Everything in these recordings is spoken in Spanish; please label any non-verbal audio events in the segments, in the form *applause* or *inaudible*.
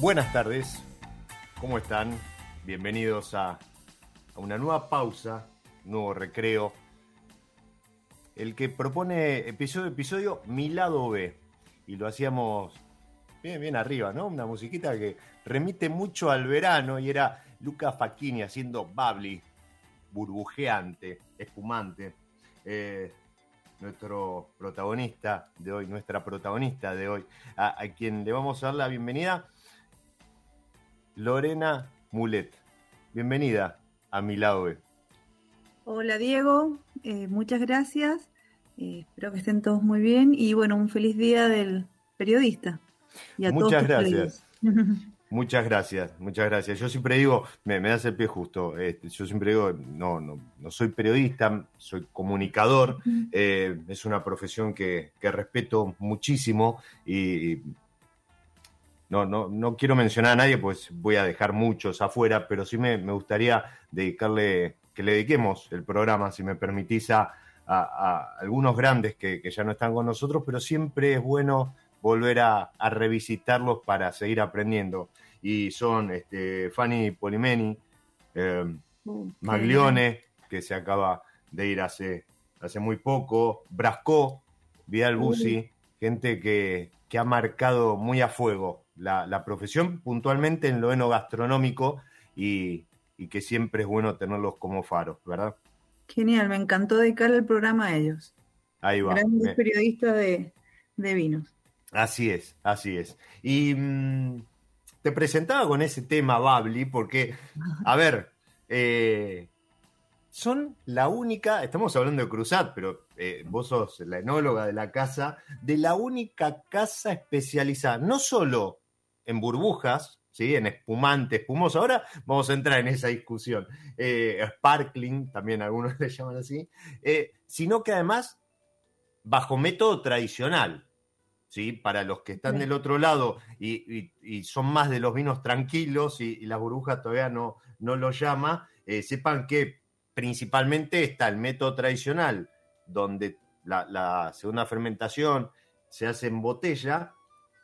Buenas tardes, ¿cómo están? Bienvenidos a, una nueva pausa, nuevo recreo. El que propone episodio episodio Mi lado B. Y lo hacíamos bien, bien arriba, ¿no? Una musiquita que remite mucho al verano y era Luca Facchini haciendo bubbly, burbujeante, espumante. Eh, nuestro protagonista de hoy, nuestra protagonista de hoy, a quien le vamos a dar la bienvenida Lorena Mulet. Bienvenida a mi lado. Hola Diego, eh, muchas gracias. Eh, espero que estén todos muy bien y bueno, un feliz día del periodista. muchas gracias. *laughs* Muchas gracias, muchas gracias. Yo siempre digo, me, das el pie justo, este, yo siempre digo, no, no, no soy periodista, soy comunicador, eh, es una profesión que, que respeto muchísimo y, no, no, no quiero mencionar a nadie, pues voy a dejar muchos afuera, pero sí me, gustaría dedicarle, que le dediquemos el programa, si me permitís, a, algunos grandes que, ya no están con nosotros, pero siempre es bueno volver a, revisitarlos para seguir aprendiendo. Y son este, Fanny Polimeni, eh, uh, Maglione, que se acaba de ir hace, hace muy poco, Brasco, Vidal Busi, gente que, que ha marcado muy a fuego la, profesión puntualmente en lo enogastronómico y, y que siempre es bueno tenerlos como faros, ¿verdad? Genial, me encantó dedicar el programa a ellos. Ahí va. Grandes periodistas de, vinos. Así es, así es. Y mm, te presentaba con ese tema, Babli, porque, a ver, eh, son la única, estamos hablando de Cruzat, pero eh, vos sos la enóloga de la casa, de la única casa especializada, no solo en burbujas, ¿sí? en espumante, espumoso. Ahora vamos a entrar en esa discusión. Eh, sparkling, también algunos *laughs* le llaman así, eh, sino que además bajo método tradicional. ¿sí? Para los que están del otro lado y, son más de los vinos tranquilos y, las burbujas todavía no, no lo llama, eh, sepan que principalmente está el método tradicional, donde la, segunda fermentación se hace en botella,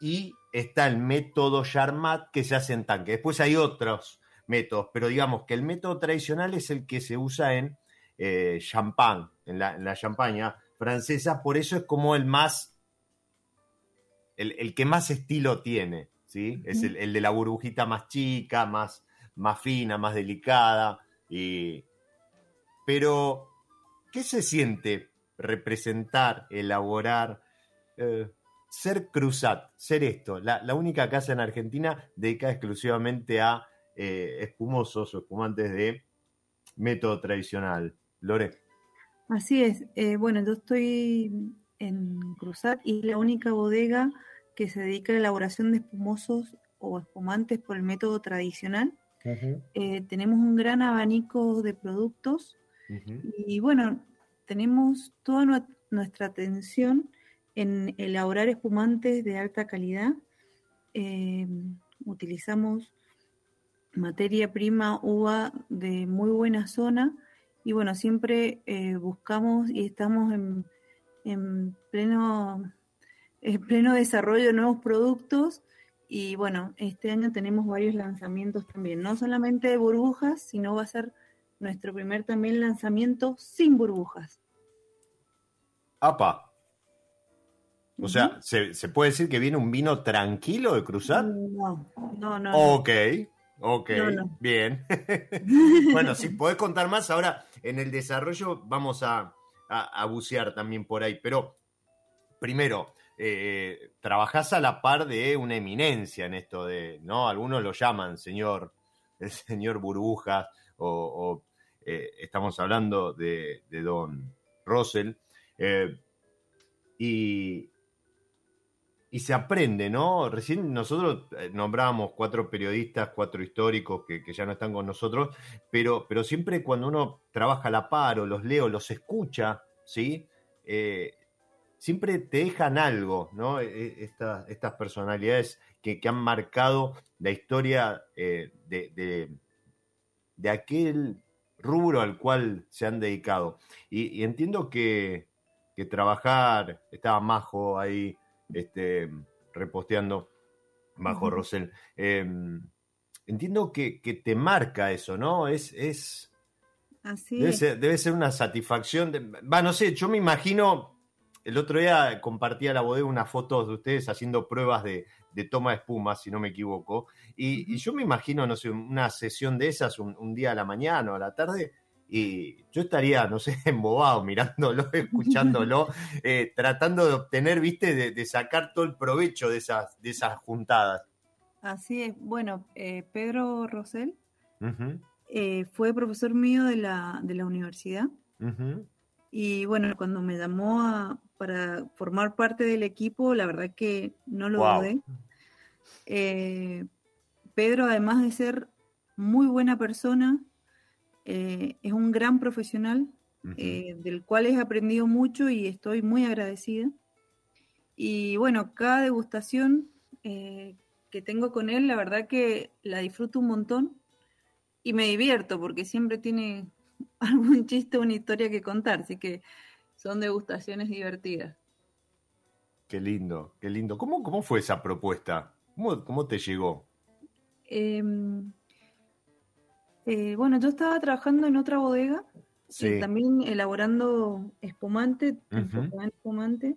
y está el método Charmat que se hace en tanque. Después hay otros métodos, pero digamos que el método tradicional es el que se usa en eh, champán, en la, en la champaña francesa, por eso es como el más el, que más estilo tiene, ¿sí? Es el, de la burbujita más chica, más, más fina, más delicada. Y... Pero, ¿qué se siente representar, elaborar, eh, ser Cruzat, ser esto? La, única casa en Argentina dedicada exclusivamente a eh, espumosos o espumantes de método tradicional. Lore. Así es. Eh, bueno, yo estoy en Cruzat y es la única bodega que se dedica a la elaboración de espumosos o espumantes por el método tradicional. Eh, tenemos un gran abanico de productos y bueno, tenemos toda nuestra atención en elaborar espumantes de alta calidad. Eh, utilizamos materia prima uva de muy buena zona y bueno, siempre eh, buscamos y estamos en en pleno, en pleno desarrollo de nuevos productos y bueno, este año tenemos varios lanzamientos también, no solamente de burbujas, sino va a ser nuestro primer también lanzamiento sin burbujas. ¡Apa! O sea, ¿se, puede decir que viene un vino tranquilo de cruzar? No, no, no. Ok, ok, bien. *laughs* bueno, si podés contar más, ahora en el desarrollo vamos a, a, bucear también por ahí. Pero primero, eh, trabajás a la par de una eminencia en esto de, ¿no? Algunos lo llaman señor, *laughs* el señor burbujas, o, eh, estamos hablando de, don Russell. Eh, y, y se aprende, ¿no? Recién nosotros eh, nombrábamos cuatro periodistas, cuatro históricos que, ya no están con nosotros, pero, pero siempre cuando uno trabaja a la par o los leo, los escucha, ¿sí? Eh, siempre te dejan algo, ¿no? E, e, estas personalidades que, han marcado la historia eh, de, de, aquel rubro al cual se han dedicado. Y, entiendo que, que trabajar, estaba Majo ahí, este, reposteando bajo Rosel. Em, entiendo que, te marca eso, ¿no? Es, es Así debe, Ser, debe ser una satisfacción. Va, no sé, yo me imagino, el otro día compartía la bodega unas fotos de ustedes haciendo pruebas de, toma de espuma, si no me equivoco, y, yo me imagino, no sé, una sesión de esas un día a la mañana o a la tarde, y yo estaría, no sé, *laughs* embobado mirándolo, *laughs* escuchándolo, eh, tratando de obtener, viste, de, sacar todo el provecho de esas, de esas juntadas. Así es. Bueno, eh, Pedro Rosell eh, fue profesor mío de la, de la universidad. Y bueno, cuando me llamó para formar parte del equipo, la verdad que no lo dudé. Pedro, además de ser muy buena persona, eh, es un gran profesional eh, del cual he aprendido mucho y estoy muy agradecida. Y bueno, cada degustación eh, que tengo con él, la verdad que la disfruto un montón y me divierto porque siempre tiene *laughs* algún chiste una historia que contar, así que son degustaciones divertidas. Qué lindo, qué lindo. ¿Cómo, cómo fue esa propuesta? ¿Cómo, cómo te llegó? Eh, eh, bueno, yo estaba trabajando en otra bodega, y también elaborando espumante, espumante,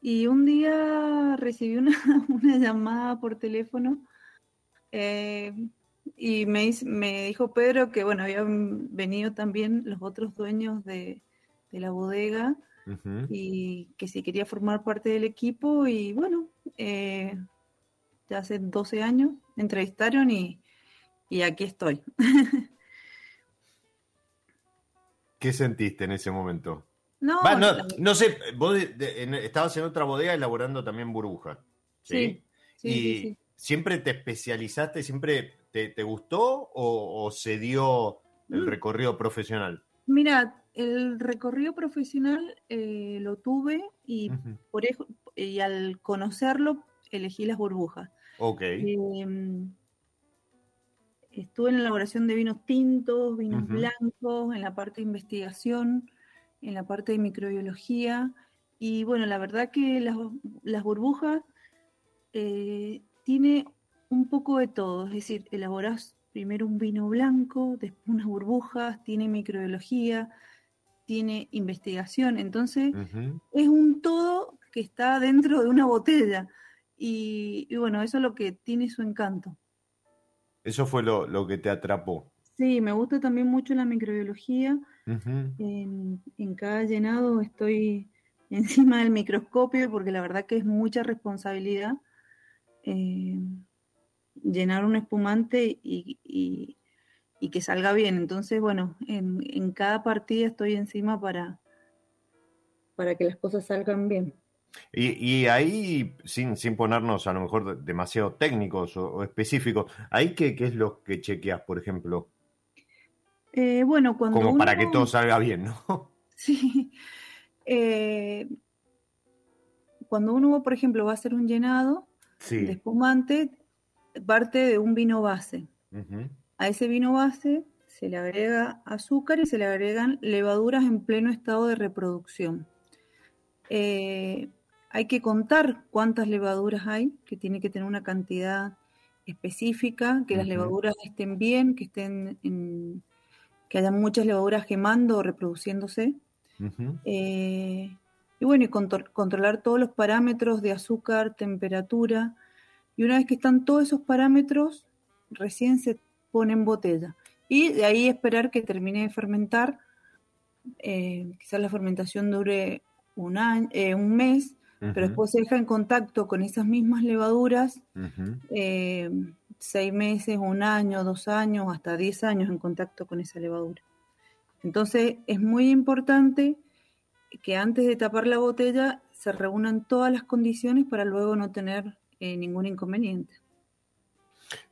y un día recibí *laughs* una, llamada por teléfono eh, y me, me dijo Pedro que, bueno, habían venido también los otros dueños de, la bodega y que si quería formar parte del equipo y bueno, eh, ya hace 12 años me entrevistaron y y aquí estoy. *laughs* ¿Qué sentiste en ese momento? No, no, sé, vos estabas en otra bodega elaborando también burbujas. ¿sí? y siempre te especializaste, siempre te, gustó o, se dio el mm. recorrido profesional? Mira, el recorrido profesional eh, lo tuve y, por y al conocerlo elegí las burbujas. Ok. Em, estuve en la elaboración de vinos tintos, vinos blancos, en la parte de investigación, en la parte de microbiología. Y bueno, la verdad que las, burbujas eh, tiene un poco de todo, es decir, elaborás primero un vino blanco, después unas burbujas, tiene microbiología, tiene investigación, entonces es un todo que está dentro de una botella. Y, bueno, eso es lo que tiene su encanto. Eso fue lo, que te atrapó. Sí, me gusta también mucho la microbiología. en, cada llenado estoy *laughs* encima del microscopio porque la verdad que es mucha responsabilidad. Eh, llenar un espumante y, que salga bien. Entonces, bueno, en, cada partida estoy encima para, para que las cosas salgan bien. Y, ahí, sin, sin ponernos a lo mejor demasiado técnicos o, específicos, ¿ahí qué, qué, es lo que chequeas, por ejemplo? Eh, bueno, cuando. Como para que todo salga bien, ¿no? *laughs* Sí. Eh, cuando uno, por ejemplo, va a hacer un llenado de espumante, parte de un vino base. A ese vino base se le agrega azúcar y se le agregan levaduras en pleno estado de reproducción. Eh, hay que contar cuántas levaduras hay, que tiene que tener una cantidad específica, que las levaduras estén bien, que estén que haya muchas levaduras quemando o reproduciéndose. Eh, y bueno, y controlar todos los parámetros de azúcar, temperatura, y una vez que están todos esos parámetros, recién se pone en botella. Y de ahí esperar que termine de fermentar. Eh, quizás la fermentación dure un, año, eh, un mes, pero después se deja en contacto con esas mismas levaduras eh, seis meses, un año, dos años, hasta diez años en contacto con esa levadura. Entonces es muy importante que antes de tapar la botella se reúnan todas las condiciones para luego no tener eh, ningún inconveniente.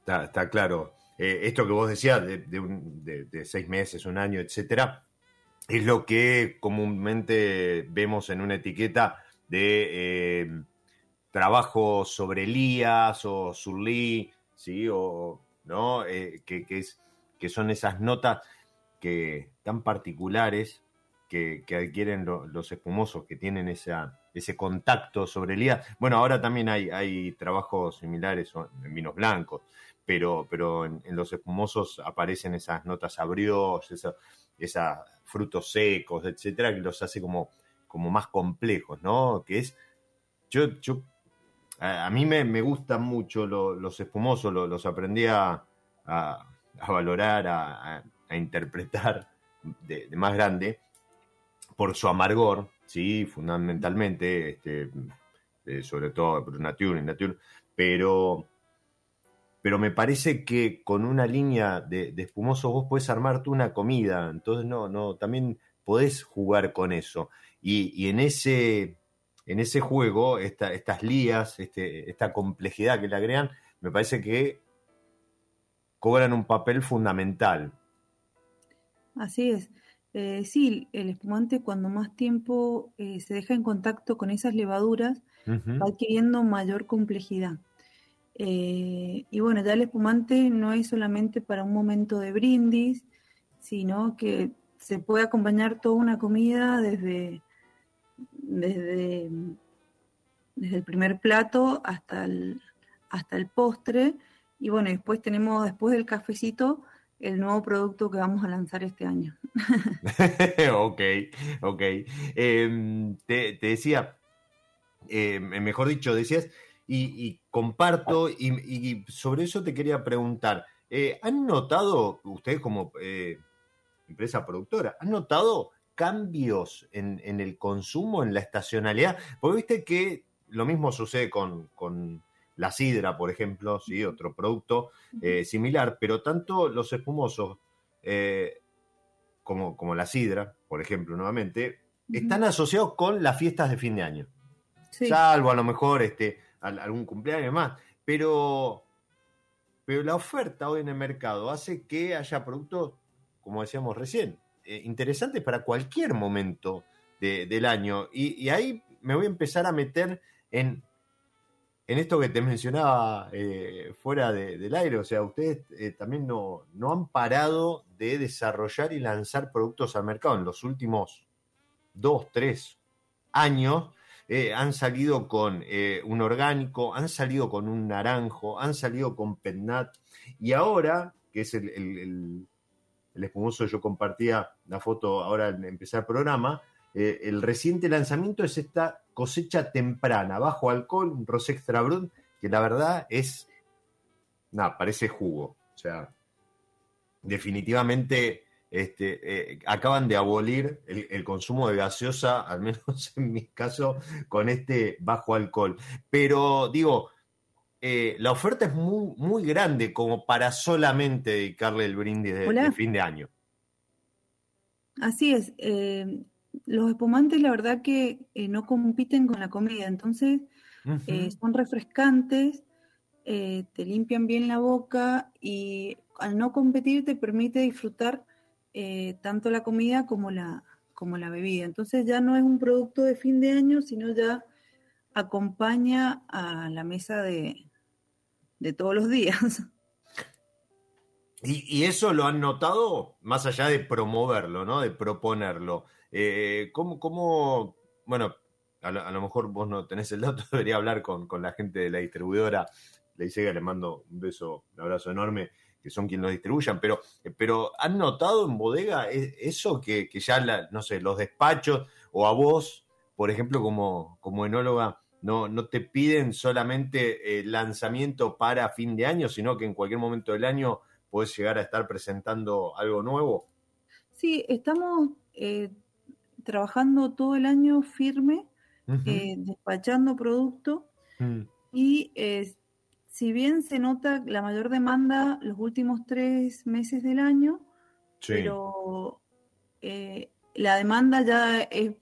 Está, claro. Eh, esto que vos decías de, seis meses, un año, etcétera, es lo que comúnmente vemos en una etiqueta de eh, trabajo sobre lías o surlí, ¿sí? O, ¿no? que, es, que son esas notas que tan particulares que, adquieren los espumosos, que tienen esa, ese contacto sobre el día. Bueno, ahora también hay, hay trabajos similares en vinos blancos, pero, pero en, los espumosos aparecen esas notas abrios, esos frutos secos, etcétera, que los hace como, como más complejos, ¿no? Que es. Yo, yo a, mí me, me, gustan mucho los espumosos, los aprendí a, valorar, a, interpretar de, más grande por su amargor, sí, fundamentalmente, este, eh, sobre todo por Nature, Nature, pero, pero me parece que con una línea de, de espumosos vos podés armarte una comida, entonces no, no, también podés jugar con eso. Y, en ese en ese juego, estas lías, este, esta complejidad que le agregan, me parece que cobran un papel fundamental. Así es. Eh, sí, el espumante cuando más tiempo eh, se deja en contacto con esas levaduras va adquiriendo mayor complejidad. Eh, y bueno, ya el espumante no es solamente para un momento de brindis, sino que se puede acompañar toda una comida desde, desde, desde el primer plato hasta el, hasta el postre. Y bueno, después tenemos, después del cafecito, el nuevo producto que vamos a lanzar este año. *laughs* ok, ok. Em, te, decía, em, mejor dicho, decías, y, comparto, y, sobre eso te quería preguntar, eh, ¿han notado, ustedes como eh, empresa productora, ¿han notado cambios en, el consumo, en la estacionalidad? Porque viste que lo mismo sucede con la sidra, por ejemplo, ¿sí? otro producto eh, similar, pero tanto los espumosos eh, como, como, la sidra, por ejemplo, nuevamente, están asociados con las fiestas de fin de año. Salvo a lo mejor este, algún cumpleaños más. Pero, pero la oferta hoy en el mercado hace que haya productos, como decíamos recién, eh, interesantes para cualquier momento del año. Y, ahí me voy a empezar a meter en, en esto que te mencionaba eh, fuera del aire. O sea, ustedes eh, también no, no han parado de desarrollar y lanzar productos al mercado en los últimos dos, tres años. han salido con un orgánico, han salido con un naranjo, han salido con Petnat y ahora, que es el espumoso, yo compartía la foto ahora al empezar el programa, eh, el reciente lanzamiento es esta cosecha temprana, bajo alcohol, un rosé extra brut, que la verdad es, nada, parece jugo. O sea, definitivamente este, eh, acaban de abolir el, consumo de gaseosa, al menos *laughs* en mi caso, con este bajo alcohol. Pero digo, eh, la oferta es muy, muy grande como para solamente dedicarle el brindis de, fin de año. Así es. Eh, los espumantes, la verdad que eh, no compiten con la comida, entonces son refrescantes, te limpian bien la boca y al no competir te permite disfrutar tanto la comida como la, como la bebida. Entonces ya no es un producto de fin de año, sino ya acompaña a la mesa de, de todos los días. Y, eso lo han notado más allá de promoverlo, ¿no? De proponerlo. Eh, ¿cómo, bueno, a lo, mejor vos no tenés el dato, *laughs* debería hablar con, la gente de la distribuidora. Le que le mando un beso, un abrazo enorme, que son quienes lo distribuyan, pero, pero ¿han notado en bodega e, eso que, ya, no sé, los despachos o a vos, por ejemplo, como, como enóloga, no, no te piden solamente el lanzamiento para fin de año, sino que en cualquier momento del año puedes llegar a estar presentando algo nuevo. Sí, estamos eh, trabajando todo el año firme, eh, despachando producto mm. y eh, si bien se nota la mayor demanda los últimos tres meses del año, pero la demanda ya es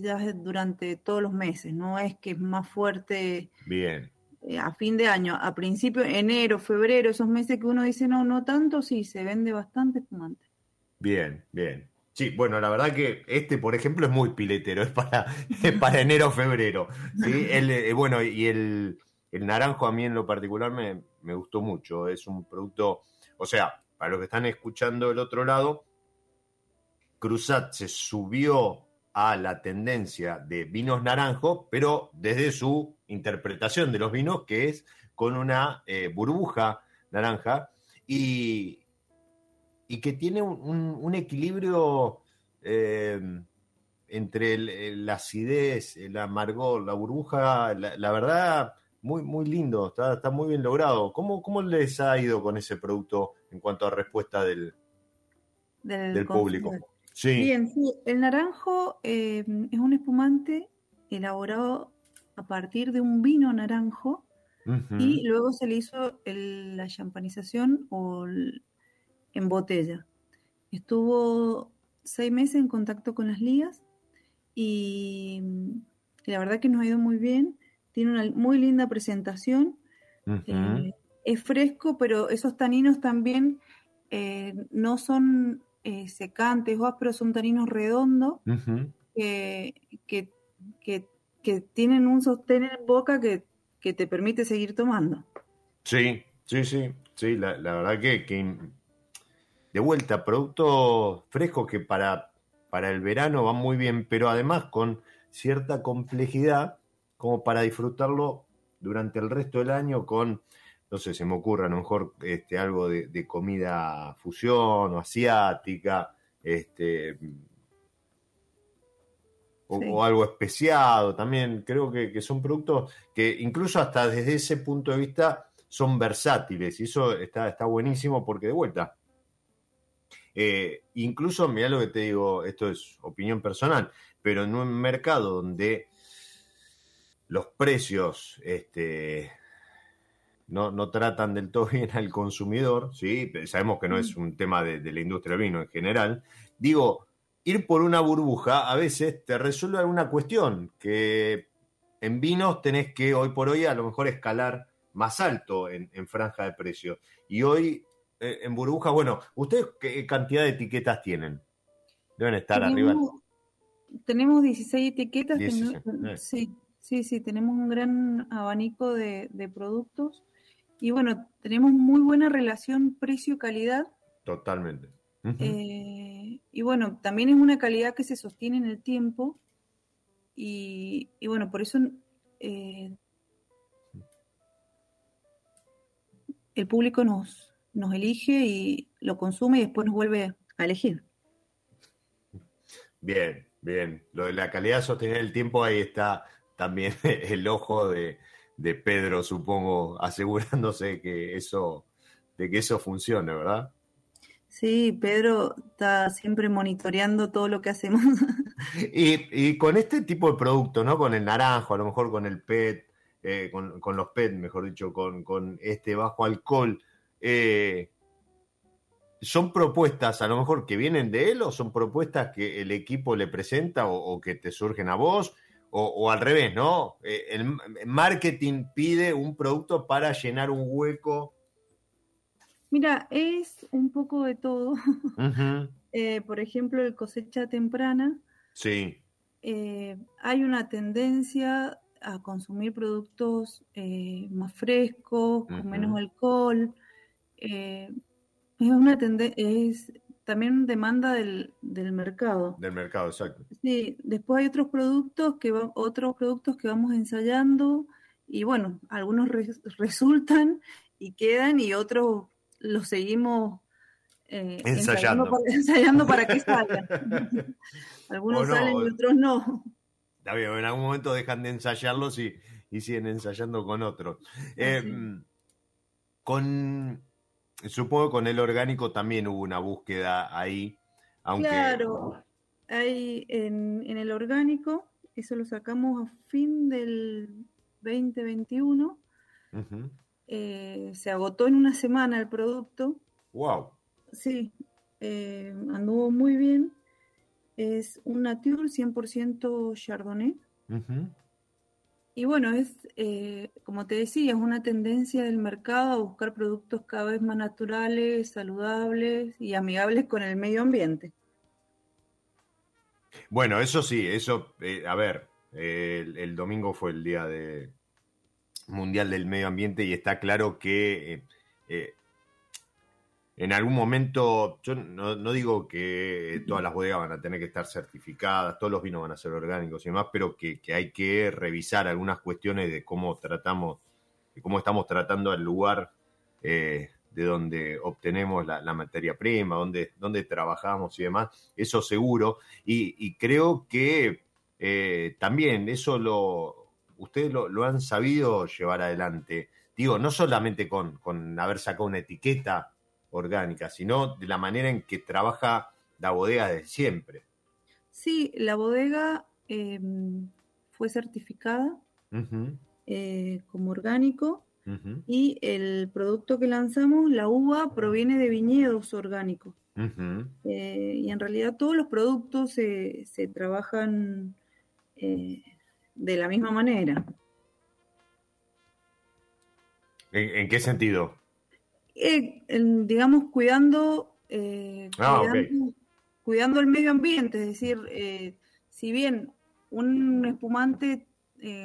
ya es durante todos los meses, no es que es más fuerte. Bien. Eh, a fin de año, a principio, enero, febrero, esos meses que uno dice no, no tanto, sí, se vende bastante espumante. Bien, bien. Sí, bueno, la verdad que este, por ejemplo, es muy piletero, *laughs* es para, para enero, febrero. ¿sí? *laughs* El, eh, bueno, y el, el, naranjo a mí en lo particular me, me gustó mucho. Es un producto, o sea, para los que están escuchando del otro lado, Cruzat se subió a la tendencia de vinos naranjos, pero desde su interpretación de los vinos, que es con una eh, burbuja naranja y, y que tiene un, equilibrio eh, entre la acidez, el amargor, la burbuja, la, verdad, muy, muy lindo, está, está, muy bien logrado. ¿Cómo, ¿Cómo les ha ido con ese producto en cuanto a respuesta del, del, público? Bien, sí, el naranjo eh, es un espumante elaborado a partir de un vino naranjo y luego se le hizo la champanización o en botella. Estuvo seis meses en contacto con las ligas y, la verdad que nos ha ido muy bien. Tiene una muy linda presentación. Eh, es fresco, pero esos taninos también eh, no son eh, secantes o ásperos son taninos redondos que, que, tienen un sostén en boca que, te permite seguir tomando. Sí, sí, sí, sí, la, verdad que, de vuelta, productos frescos que para, para el verano van muy bien, pero además con cierta complejidad como para disfrutarlo durante el resto del año con no sé, se me ocurre a lo mejor este, algo de, comida fusión o asiática, este, o, algo especiado también. Creo que, son productos que incluso hasta desde ese punto de vista son versátiles y eso está, está buenísimo porque de vuelta. Eh, incluso, mira lo que te digo, esto es opinión personal, pero en un mercado donde los precios este, no, no tratan del todo *laughs* bien al consumidor, ¿sí? sabemos que no es mm. un tema de, la industria del vino en general. Digo, ir por una burbuja a veces te resuelve alguna cuestión, que en vinos tenés que hoy por hoy a lo mejor escalar más alto en, franja de precios. Y hoy eh, en burbuja, bueno, ¿ustedes qué cantidad de etiquetas tienen? deben estar arriba. Tenemos 16 etiquetas. sí, sí, sí, tenemos un gran abanico de, productos. Y bueno, tenemos muy buena relación precio-calidad. Totalmente. Eh, y bueno, también es una calidad que se sostiene en el tiempo. Y, bueno, por eso eh, el público nos, nos elige y lo consume y después nos vuelve a elegir. Bien, bien. Lo de la calidad sostener el tiempo, ahí está también *laughs* el ojo de, Pedro, supongo, *laughs* asegurándose que eso, de que eso funcione, ¿verdad? Sí, Pedro está siempre monitoreando todo lo que hacemos. *laughs* y, con este tipo de producto, ¿no? Con el naranjo, a lo mejor con el PET, eh, con, los PET, mejor dicho, con, con este bajo alcohol, eh, ¿son propuestas a lo mejor que vienen de él o son propuestas que el equipo le presenta o, que te surgen a vos? O, al revés, ¿no? Eh, el marketing pide un producto para llenar un hueco. Mira, es un poco de todo. *laughs* por ejemplo, el cosecha temprana. Sí. hay una tendencia a consumir productos eh, más frescos, con menos alcohol. Eh, es una es también demanda del, del, mercado. Del mercado, exacto. Sí, después hay otros productos que otros productos que vamos ensayando y bueno, algunos resultan y quedan y otros los seguimos eh, ensayando. Ensayando, para, *laughs* que salgan. *laughs* algunos salen y otros no en algún momento dejan de ensayarlos y, siguen ensayando con otros. Eh, con, supongo que con el orgánico también hubo una búsqueda ahí. Aunque... Claro, hay en, el orgánico, eso lo sacamos a fin del 2021. Eh, se agotó en una semana el producto. ¡Wow! Sí, eh, anduvo muy bien. Es un Nature 100% Chardonnay. Y bueno, es, eh, como te decía, es una tendencia del mercado a buscar productos cada vez más naturales, saludables y amigables con el medio ambiente. Bueno, eso sí, eso, eh, a ver, el, domingo fue el día de mundial del medio ambiente y está claro que eh, en algún momento, yo no, digo que todas las bodegas van a tener que estar certificadas, todos los vinos van a ser orgánicos y demás, pero que, hay que revisar algunas cuestiones de cómo tratamos, de cómo estamos tratando el lugar eh, de donde obtenemos la, materia prima, donde, donde, trabajamos y demás, eso seguro. Y, creo que eh, también eso lo, ustedes lo, han sabido llevar adelante. Digo, no solamente con, con haber sacado una etiqueta orgánica, sino de la manera en que trabaja la bodega de siempre. Sí, la bodega em, fue certificada eh, como orgánico y el producto que lanzamos, la uva, proviene de viñedos orgánicos. Eh, y en realidad todos los productos se, trabajan eh, de la misma manera. ¿En, qué sentido? Eh, digamos, cuidando, eh, ah, cuidando, el medio ambiente, es decir, eh, si bien un espumante,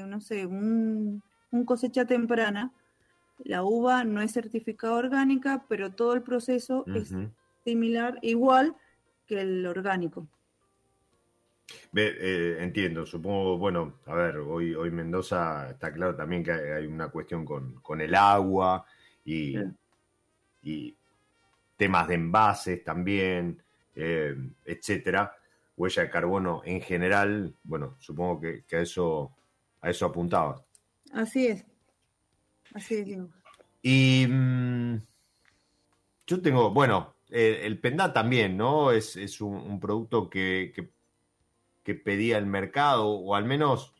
no sé, un, cosecha temprana, la uva no es certificada orgánica, pero todo el proceso es similar, igual que el orgánico. entiendo, supongo, bueno, a ver, hoy, hoy Mendoza está claro también que hay, una cuestión con, el agua y, y temas de envases también, eh, etcétera. Huella de carbono en general, bueno, supongo que, a eso a eso apuntaba. Así es. Así es. Y mm, yo tengo, bueno, el Pendá también, ¿no? Es, un, producto que, que, que, pedía el mercado, o al menos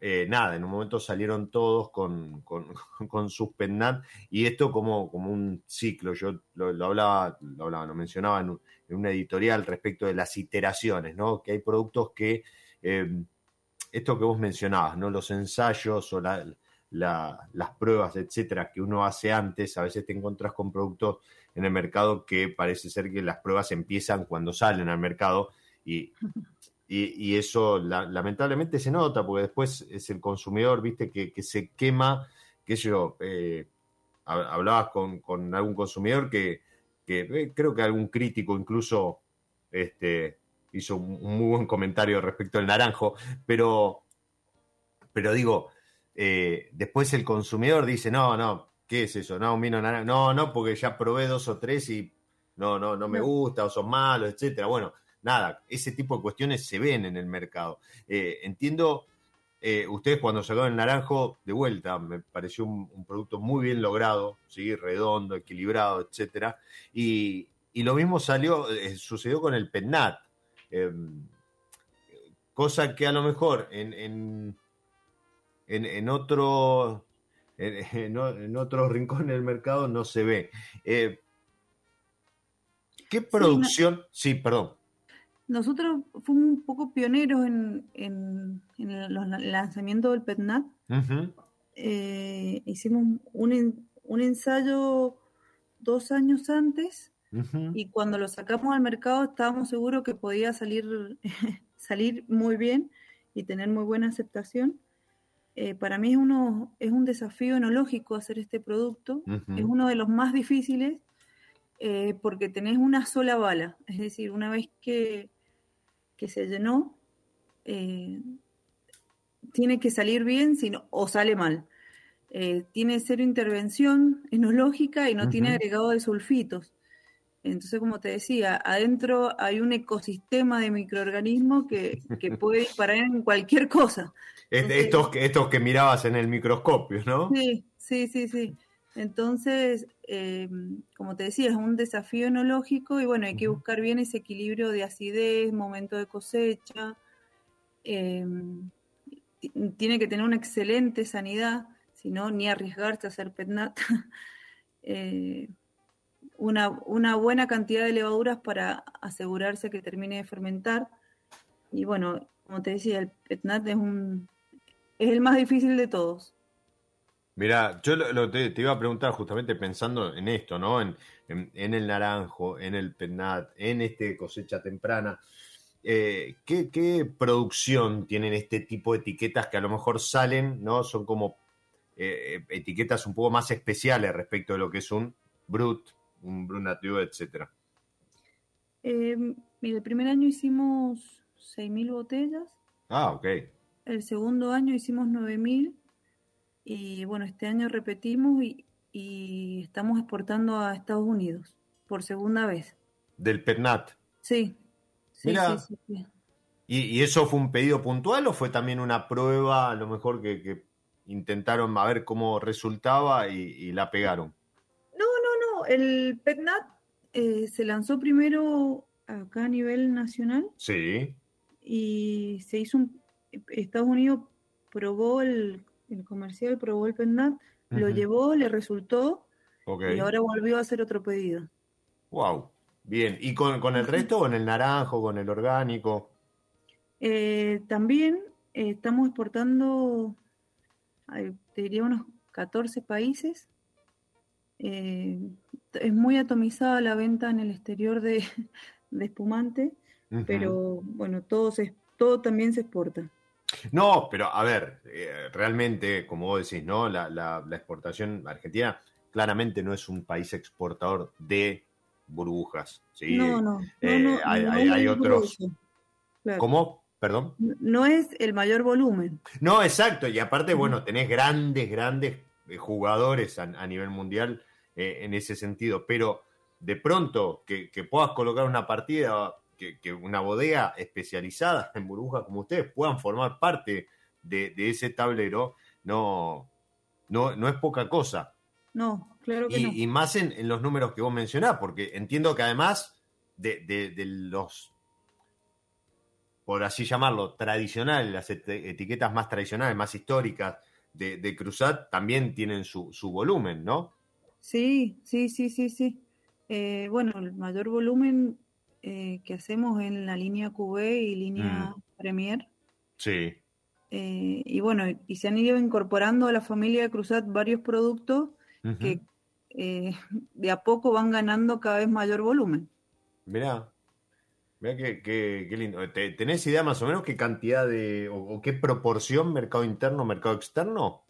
eh, nada, en un momento salieron todos con, con, *laughs* con sus pendant y esto como, como un ciclo. Yo lo, hablaba, lo hablaba, lo mencionaba en, una editorial respecto de las iteraciones, ¿no? Que hay productos que, eh, esto que vos mencionabas, ¿no? Los ensayos o las pruebas, etcétera, que uno hace antes, a veces te encuentras con productos en el mercado que parece ser que las pruebas empiezan cuando salen al mercado Y, *laughs* y, eso lamentablemente se nota, porque después es el consumidor, viste, que, se quema, que yo, eh, hablabas con, algún consumidor que, eh, creo que algún crítico incluso este, hizo un, muy buen comentario respecto al naranjo, pero, pero digo, eh, después el consumidor dice, no, no, ¿qué es eso? No, un vino naranjo, no, no, porque ya probé dos o tres y no, no, no me gusta o son malos, etcétera. Bueno, nada, ese tipo de cuestiones se ven en el mercado. Eh, entiendo, eh, ustedes cuando sacaron el naranjo, de vuelta, me pareció un, producto muy bien logrado, ¿sí? redondo, equilibrado, etcétera. Y, lo mismo salió, eh, sucedió con el Pennat. Em, cosa que a lo mejor en, en, otro en, otro rincón del mercado no se ve. ¿Qué producción? Sí, perdón. Nosotros fuimos un poco pioneros en, en, el lanzamiento del PETNAT. Eh, hicimos un, un, ensayo dos años antes y cuando lo sacamos al mercado estábamos seguros que podía salir, *laughs* salir muy bien y tener muy buena aceptación. Eh, para mí es, uno, es un desafío enológico hacer este producto. Es uno de los más difíciles eh, porque tenés una sola bala. Es decir, una vez que que se llenó, eh, tiene que salir bien sino, o sale mal. Eh, tiene cero intervención enológica y no tiene agregado de sulfitos. Entonces, como te decía, adentro hay un ecosistema de microorganismos que, *laughs* puede disparar en cualquier cosa. estos, estos que mirabas en el microscopio, ¿no? Sí, sí, sí, sí. Entonces, eh, como te decía, es un desafío enológico y bueno, hay que buscar bien ese equilibrio de acidez, momento de cosecha. Eh, tiene que tener una excelente sanidad, si no, ni arriesgarse a hacer petnat. *laughs* Eh, una, una, buena cantidad de levaduras para asegurarse que termine de fermentar. Y bueno, como te decía, el petnat es, un, es el más difícil de todos. Mira, yo lo, te, iba a preguntar justamente pensando en esto, ¿no? En, el naranjo, en el penat, en este cosecha temprana. Eh, ¿qué, producción tienen este tipo de etiquetas que a lo mejor salen, ¿no? Son como eh, etiquetas un poco más especiales respecto de lo que es un Brut, un Brut Nature, etcétera. Eh, mira, el primer año hicimos 6.000 botellas. Ah, ok. El segundo año hicimos 9.000 y bueno, este año repetimos y, estamos exportando a Estados Unidos por segunda vez. ¿Del PETNAT? Sí. sí, sí, sí ¿Y, eso fue un pedido puntual o fue también una prueba, a lo mejor que, intentaron a ver cómo resultaba y, la pegaron? No, no, no. El PETNAT eh, se lanzó primero acá a nivel nacional. Sí. Y se hizo un. Estados Unidos probó el el comercial probó el pendant, lo llevó, le resultó y ahora volvió a hacer otro pedido. Wow, bien. ¿Y con, el resto, con el naranjo, con el orgánico? Eh, también eh, estamos exportando, te diría, unos 14 países. Eh, es muy atomizada la venta en el exterior de, *laughs* espumante, pero bueno, todo, todo también se exporta. No, pero a ver, eh, realmente, como vos decís, ¿no? La, la, exportación argentina claramente no es un país exportador de burbujas. ¿sí? No, no. Eh, hay, otros. ¿Cómo? Perdón. No es el mayor volumen. No, exacto. Y aparte, bueno, tenés grandes, grandes eh, jugadores a, nivel mundial en ese sentido. Pero de pronto que, que puedas colocar una partida que, una bodega especializada en burbujas como ustedes puedan formar parte de, ese tablero, no, no, no es poca cosa. No, claro que y, no. Y más en, los números que vos mencionás, porque entiendo que además de, los, por así llamarlo, tradicionales, las etiquetas más tradicionales, más históricas de, de Cruzat, también tienen su, su volumen, ¿no? Sí, sí, sí, sí, sí. Eh, bueno, el mayor volumen eh, que hacemos en la línea QB y línea mm. Premier. Sí. Eh, y bueno, y se han ido incorporando a la familia de Cruzat varios productos que eh, *laughs* de a poco van ganando cada vez mayor volumen. Mirá. Mira qué, lindo. ¿Tenés idea más o menos qué cantidad de, o, qué proporción mercado interno, mercado externo?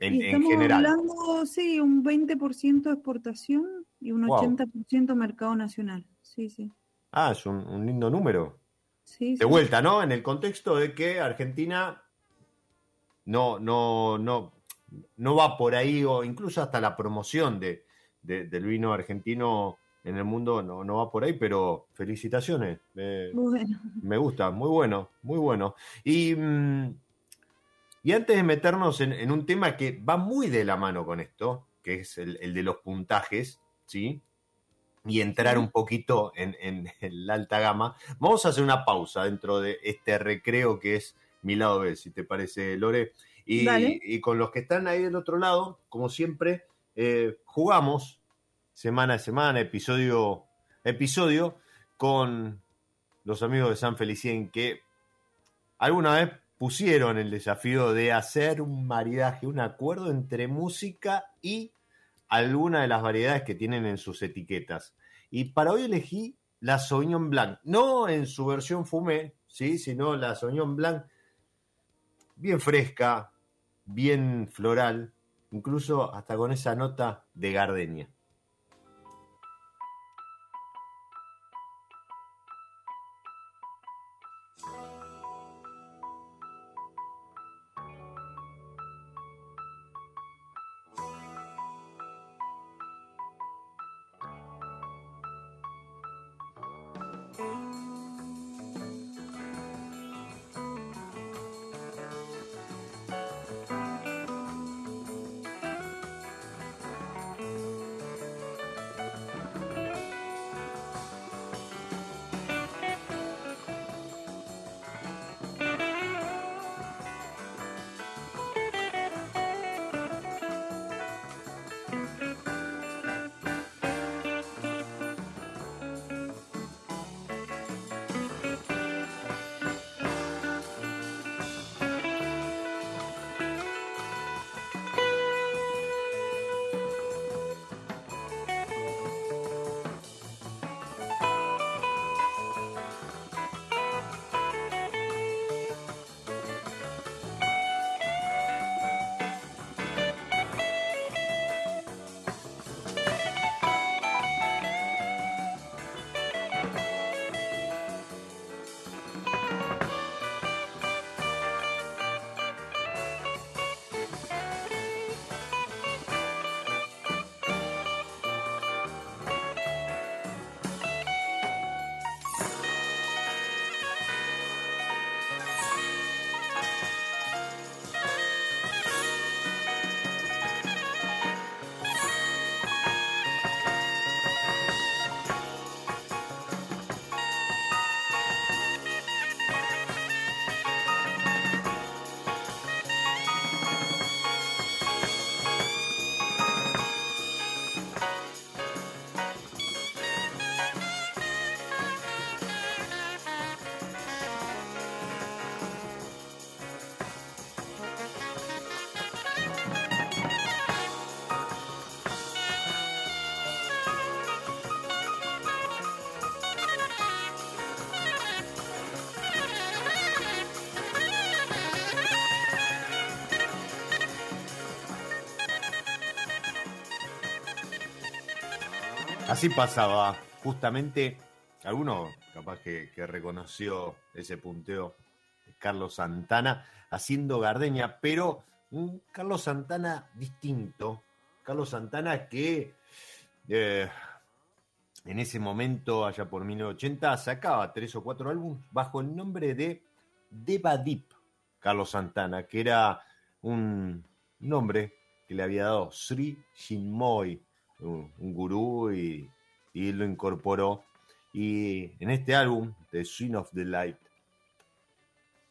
En, estamos hablando, sí, un 20% exportación y un 80% mercado nacional. Sí, sí. Ah, es un, lindo número. Sí, de vuelta, ¿no? En el contexto de que Argentina no, no, no, no va por ahí, o incluso hasta la promoción de, del vino argentino en el mundo no, no va por ahí, pero felicitaciones. Me gusta, muy bueno, muy bueno. Y, mm, y antes de meternos en, un tema que va muy de la mano con esto, que es el, de los puntajes, ¿sí? Y entrar un poquito en, *laughs* en, la alta gama, vamos a hacer una pausa dentro de este recreo que es mi lado B, si te parece, Lore. Y, y con los que están ahí del otro lado, como siempre, eh, jugamos semana a semana, episodio episodio, con los amigos de San Felicien que alguna vez pusieron el desafío de hacer un maridaje, un acuerdo entre música y alguna de las variedades que tienen en sus etiquetas. Y para hoy elegí la Sauvignon Blanc, no en su versión fumé, ¿sí? sino la Sauvignon Blanc bien fresca, bien floral, incluso hasta con esa nota de gardenia. Así pasaba, justamente, alguno capaz que, reconoció ese punteo, Carlos Santana, haciendo Gardeña, pero un Carlos Santana distinto, Carlos Santana que eh, en ese momento, allá por 1980, sacaba tres o cuatro álbumes bajo el nombre de Devadip, Carlos Santana, que era un nombre que le había dado Sri Shinmoy, un, gurú y, lo incorporó. Y en este álbum, The Swing of the Light,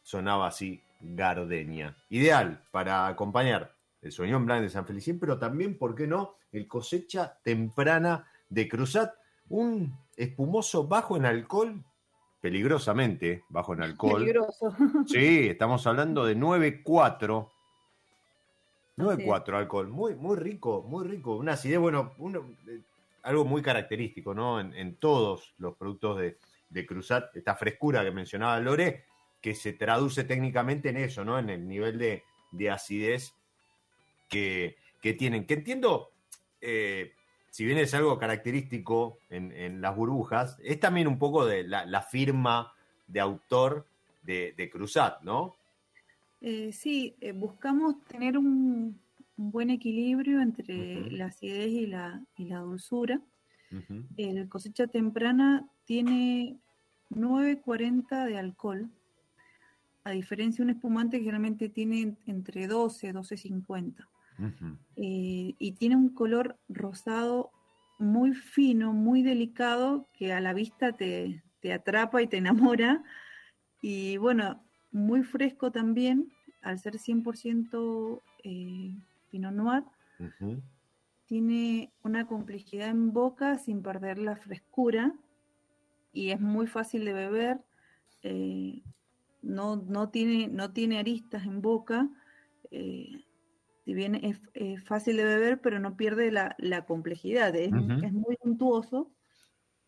sonaba así Gardenia. Ideal para acompañar el Soñón Blanc de San Felicín, pero también, ¿por qué no?, el cosecha temprana de Cruzat, un espumoso bajo en alcohol, peligrosamente bajo en alcohol. Peligroso. Sí, estamos hablando de 9,4 9.4 alcohol, muy, muy rico, muy rico. Una acidez, bueno, uno, eh, algo muy característico, ¿no? En, todos los productos de, de Cruzat, esta frescura que mencionaba Lore, que se traduce técnicamente en eso, ¿no? En el nivel de, acidez que, tienen. Que entiendo, eh, si bien es algo característico en, las burbujas, es también un poco de la, firma de autor de, Cruzat, ¿no? Eh, sí, eh, buscamos tener un, buen equilibrio entre la acidez y la, y la dulzura. El cosecha temprana tiene 9,40 de alcohol, a diferencia de un espumante que generalmente tiene entre 12 12,50. Eh, y tiene un color rosado muy fino, muy delicado, que a la vista te, atrapa y te *laughs* enamora. Y bueno, muy fresco también, al ser 100% eh, Pinot Noir. Tiene una complejidad en boca sin perder la frescura y es muy fácil de beber. Eh, no, no, tiene, no tiene aristas en boca. Eh, si bien es, fácil de beber, pero no pierde la, complejidad. Es, es muy suntuoso.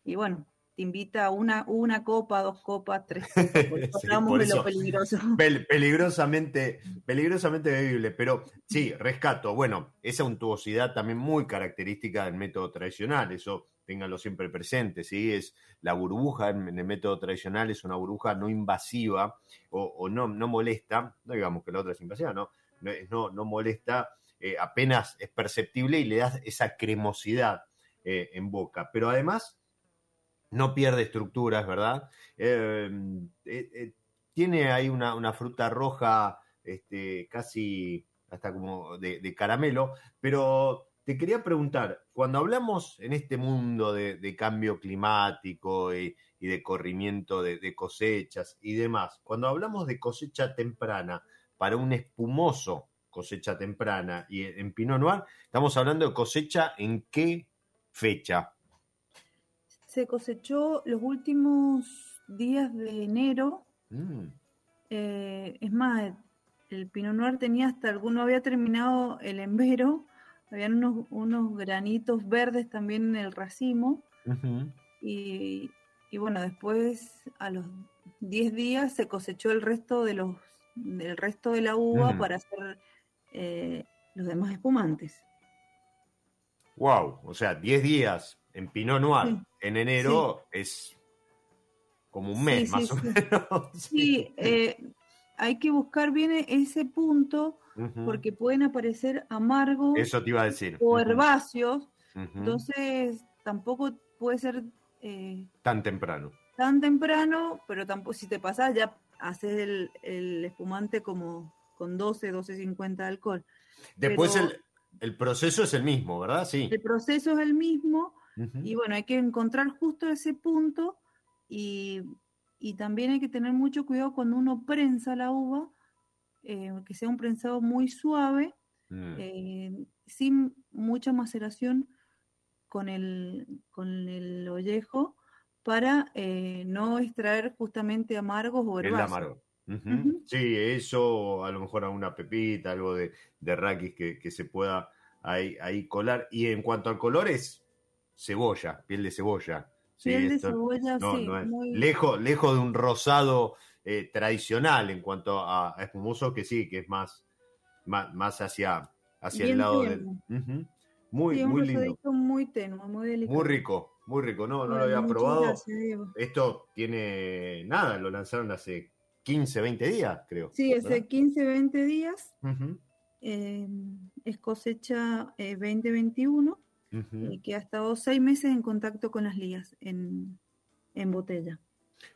Y bueno, te invita a una, una copa, dos copas, tres *laughs* hablamos de lo peligroso. peligrosamente, peligrosamente bebible, pero sí, rescato. Bueno, esa untuosidad también muy característica del método tradicional, eso ténganlo siempre presente, ¿sí? Es la burbuja en, el método tradicional es una burbuja no invasiva o, no, no molesta, no digamos que la otra es invasiva, no, no, no molesta, eh, apenas es perceptible y le das esa cremosidad eh, en boca. Pero además no pierde estructuras, ¿verdad? Eh, eh, eh, tiene ahí una, fruta roja, este, casi hasta como de, caramelo, pero te quería preguntar, cuando hablamos en este mundo de, cambio climático y, de corrimiento de, cosechas y demás, cuando hablamos de cosecha temprana para un espumoso cosecha temprana y en Pinot Noir, estamos hablando de cosecha en qué fecha? Se cosechó los últimos días de enero. Mm. Eh, es más, el, Pinot Noir tenía hasta alguno, había terminado el embero, habían unos, granitos verdes también en el racimo. y, bueno, después a los 10 días se cosechó el resto de los del resto de la uva para hacer eh, los demás espumantes. Wow, o sea, 10 días en Pinot Noir en enero es como un mes más o menos. *laughs* Sí, eh, hay que buscar bien ese punto porque pueden aparecer amargos. Eso te iba a decir. O herbáceos. Entonces tampoco puede ser eh, tan temprano. Tan temprano, pero tampoco si te pasas ya haces el, espumante como con 12, 12.50 de alcohol. Después el, el proceso es el mismo, ¿verdad? Sí. El proceso es el mismo, y bueno, hay que encontrar justo ese punto y, también hay que tener mucho cuidado cuando uno prensa la uva, eh, que sea un prensado muy suave, mm. eh, sin mucha maceración con el, con el ollejo, para eh, no extraer justamente amargos o herbáceos. El amargo. Sí, eso, a lo mejor a una pepita, algo de, de raquis que, se pueda ahí, ahí colar. Y en cuanto al color, es cebolla, piel de cebolla. Piel de cebolla, sí. lejos, lejos de un rosado eh, tradicional en cuanto a, espumoso, que sí, que es más, más, hacia, hacia el lado del. Muy, muy lindo. Muy tenue, muy delicado. Muy rico, muy rico. No, no lo había probado. Esto tiene nada, lo lanzaron hace 15, 20 días, creo. Sí, hace 15, 20 días. Eh, es cosecha 2021. Y que ha estado seis meses en contacto con las ligas en, botella.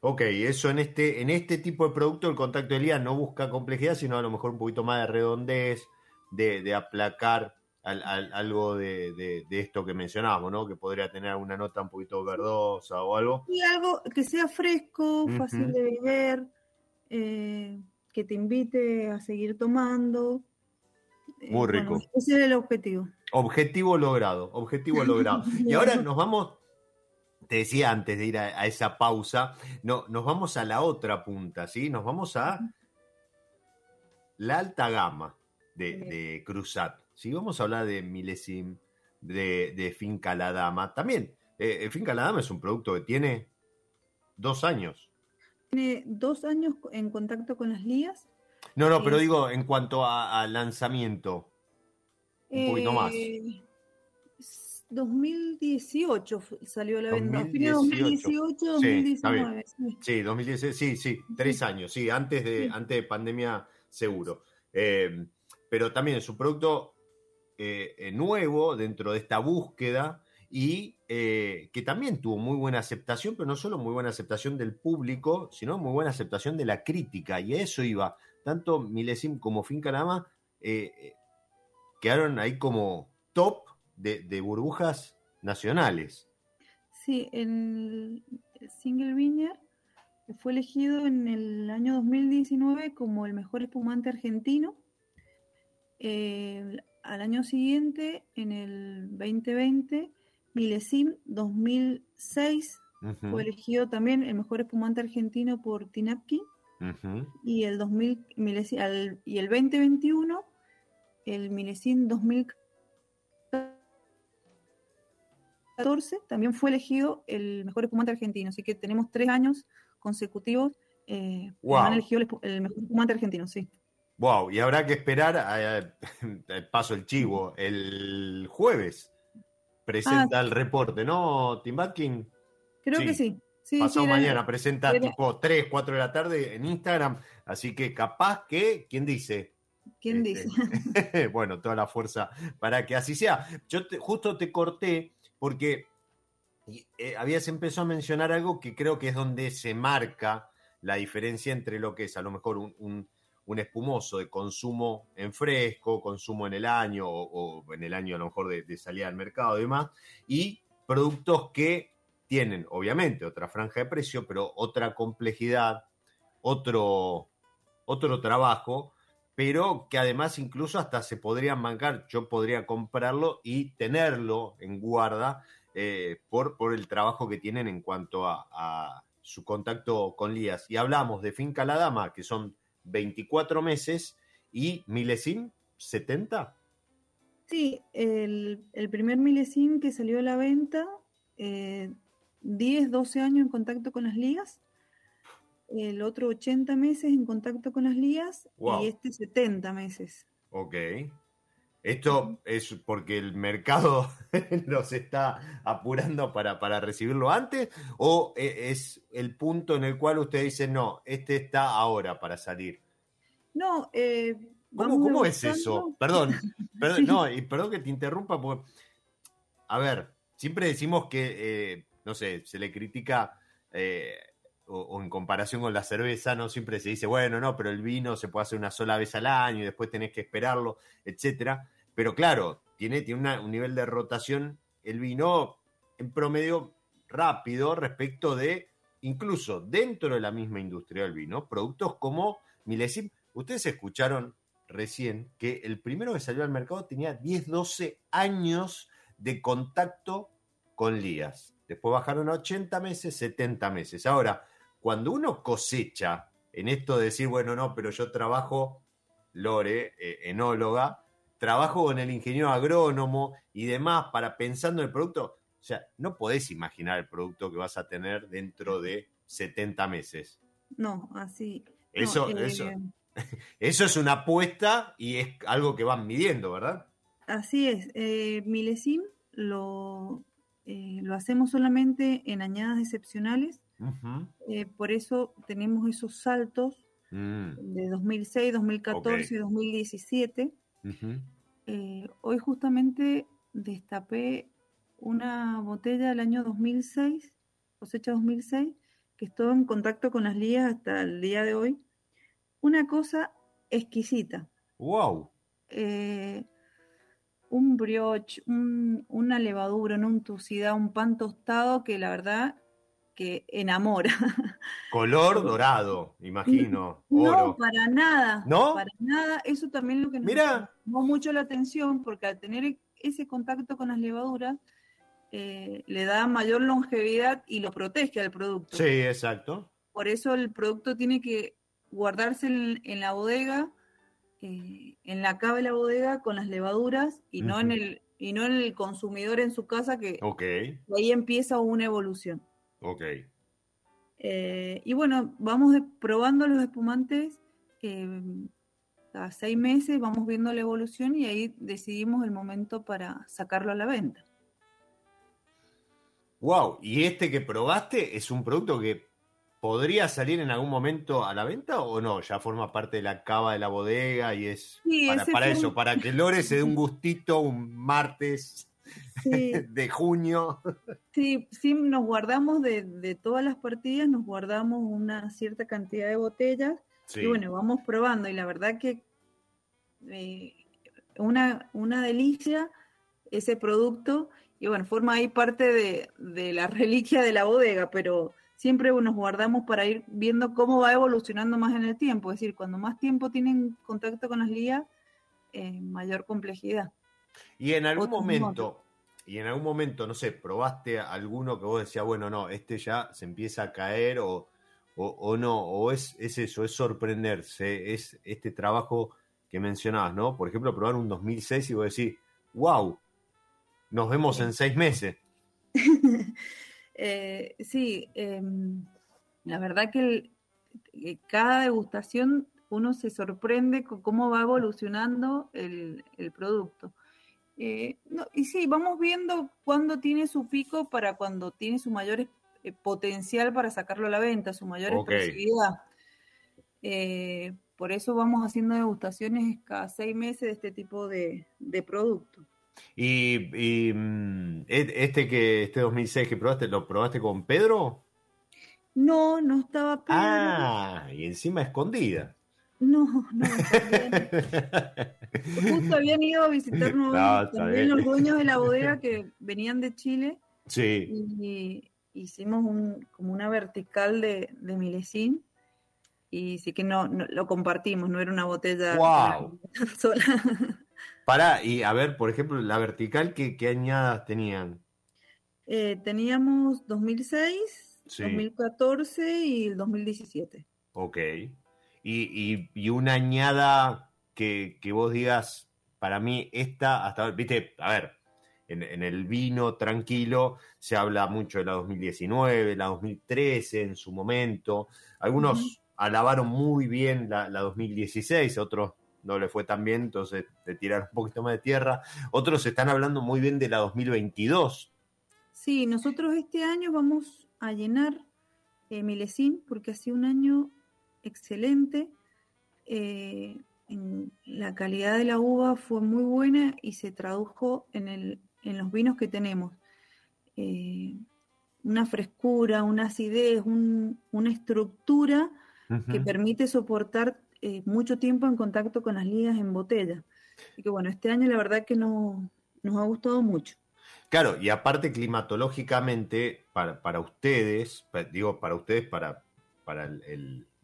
Ok, eso en este, en este tipo de producto el contacto de liga no busca complejidad, sino a lo mejor un poquito más de redondez, de, aplacar algo de, esto que mencionábamos, ¿no? Que podría tener una nota un poquito verdosa o algo. Y algo que sea fresco, fácil de beber, eh, que te invite a seguir tomando. Muy eh, rico. ese es el objetivo. Objetivo logrado, objetivo logrado. *laughs* Y ahora nos vamos, te decía antes de ir a, esa pausa, no, nos vamos a la otra punta, ¿sí? Nos vamos a la alta gama de, Cruzat, ¿sí? Vamos a hablar de Milesim, de, Finca La Dama. También, eh, Finca La Dama es un producto que tiene dos años. Tiene dos años en contacto con las lías. No, no, pero digo, en cuanto a, lanzamiento, un poquito más. 2018 eh, salió la venta. 2018, 2019. Sí, 2019, sí, sí, tres años, sí, antes de, antes de pandemia seguro. Eh, pero también es un producto eh, nuevo dentro de esta búsqueda y eh, que también tuvo muy buena aceptación, pero no solo muy buena aceptación del público, sino muy buena aceptación de la crítica, y a eso iba. Tanto Milesim como Fincanama eh, quedaron ahí como top de, burbujas nacionales. Sí, el Single Vineyard fue elegido en el año 2019 como el mejor espumante argentino. al año siguiente, en el 2020, Milesim 2006 fue elegido también el mejor espumante argentino por Tinapkin. Y el 2000, y el 2021, el Milesim 2014 también fue elegido el mejor espumante argentino. Así que tenemos tres años consecutivos eh, han elegido el, mejor espumante argentino, sí. Wow, y habrá que esperar, a, paso el chivo, el jueves presenta ah, el reporte, ¿no, Tim Batkin? Creo que sí. sí Pasado mañana presenta tipo 3, 4 de la tarde en Instagram, así que capaz que, ¿quién dice? ¿Quién este, dice? *laughs* bueno, toda la fuerza para que así sea. Yo justo te corté porque eh, habías empezado a mencionar algo que creo que es donde se marca la diferencia entre lo que es a lo mejor un un espumoso de consumo en fresco, consumo en el año o, en el año a lo mejor de, salida al mercado y demás, y productos que tienen obviamente otra franja de precio, pero otra complejidad, otro, otro trabajo, pero que además incluso hasta se podrían mancar, yo podría comprarlo y tenerlo en guarda eh, por, por el trabajo que tienen en cuanto a, su contacto con Lías. Y hablamos de Finca La Dama, que son 24 meses y Milesim 70. Sí, el, primer Milesim que salió a la venta, 10, eh, 12 años en contacto con las ligas, el otro 80 meses en contacto con las ligas y este 70 meses. Ok. ¿Esto es porque el mercado *laughs* nos está apurando para, para, recibirlo antes? ¿O e, es el punto en el cual usted dice, no, este está ahora para salir? No, eh, ¿Cómo, es eso? Perdón, *laughs* perdón no, y perdón que te interrumpa, porque, a ver, siempre decimos que, eh, no sé, se le critica... Eh, o, en comparación con la cerveza, ¿no? Siempre se dice, bueno, no, pero el vino se puede hacer una sola vez al año y después tenés que esperarlo, etcétera. Pero claro, tiene, tiene un nivel de rotación el vino en promedio rápido respecto de, incluso dentro de la misma industria del vino, productos como Milesim. Ustedes escucharon recién que el primero que salió al mercado tenía 10, 12 años de contacto con Lías. Después bajaron a 80 meses, 70 meses. Ahora, cuando uno cosecha en esto de decir, bueno, no, pero yo trabajo, Lore, eh, enóloga, trabajo con el ingeniero agrónomo y demás para pensando en el producto. O sea, no podés imaginar el producto que vas a tener dentro de 70 meses. No, así. Eso, eh, eso, *laughs* eso es una apuesta y es algo que van midiendo, ¿verdad? Así es. Eh, Milesim lo, lo hacemos solamente en añadas excepcionales. Por eso tenemos esos saltos mm. de 2006, 2014 y 2017 eh, hoy justamente destapé una botella del año 2006, cosecha 2006, que estuvo en contacto con las lías hasta el día de hoy. Una cosa exquisita. ¡Wow! Eh, un brioche, una levadura, una untuosidad, un pan tostado que la verdad que enamora. *laughs* Color dorado, imagino. *laughs* No, para nada. ¿No? Para nada. Eso también lo que nos llamó mucho la atención, porque al tener ese contacto con las levaduras, eh, le da mayor longevidad y lo protege al producto. Sí, exacto. Por eso el producto tiene que guardarse en, la bodega, eh, en la cava de la bodega con las levaduras y no en el y no en el consumidor en su casa que okay. ahí empieza una evolución. Ok. Eh, y bueno, vamos probando los espumantes eh, cada seis meses, vamos viendo la evolución y ahí decidimos el momento para sacarlo a la venta. Wow, ¿y este que probaste es un producto que podría salir en algún momento a la venta o no? Ya forma parte de la cava de la bodega y es para, eso, para que Lore se dé *laughs* un gustito un martes *laughs* de junio. Sí, sí, nos guardamos de, todas las partidas, nos guardamos una cierta cantidad de botellas y bueno, vamos probando y la verdad que eh, una, una delicia ese producto y bueno, forma ahí parte de, de la *laughs* reliquia de la bodega, pero siempre nos guardamos para ir viendo cómo va evolucionando más en el tiempo. Es decir, cuando más tiempo tienen contacto con las lías, eh, mayor complejidad. Y en algún momento, y en algún momento, no sé, probaste alguno que vos decías, bueno, no, este ya se empieza a caer o, o, no, o es, es eso, es sorprenderse, es este trabajo que mencionabas, ¿no? Por ejemplo, probar un 2006 y vos decís, wow, nos vemos en seis meses. *laughs* Eh, sí, em, la verdad que cada degustación uno se sorprende con cómo va evolucionando el, producto. Eh, y sí, vamos viendo cuándo tiene su pico para cuando tiene su mayor eh, potencial para sacarlo a la venta, su mayor expresividad. por eso vamos haciendo degustaciones cada seis meses de este tipo de, de producto. Y, mm, e, este que este 2006 que probaste, ¿lo probaste con Pedro? No, no estaba Pedro. Ah, y encima escondida. No, no. Justo habían ido a visitarnos *laughs* también los dueños de la *laughs* bodega que venían de Chile. Sí. Y hicimos un, como una vertical de, de milesín y sí que no, lo compartimos, no era una botella wow. *laughs* sola. Para, y a ver, por ejemplo, la vertical, ¿qué, añadas tenían? Eh, teníamos 2006, 2014 y el 2017. Ok. Y, y, una añada que, vos digas, para mí esta, hasta, viste, a ver, en, el vino tranquilo se habla mucho de la 2019, la 2013 en su momento. Algunos alabaron muy bien la, la 2016, otros no le fue tan bien, entonces te tiraron un poquito más de tierra. Otros están hablando muy bien de la 2022. Sí, nosotros este año vamos a llenar eh, Milesín porque ha sido un año excelente. Eh, la calidad de la uva fue muy buena y se tradujo en, el, en los vinos que tenemos. Eh, una frescura, una acidez, una estructura que permite soportar eh, mucho tiempo en contacto con las ligas en botella. Y que bueno, este año la verdad que no, nos ha gustado mucho. Claro, y aparte climatológicamente, para, ustedes, digo para ustedes, para, para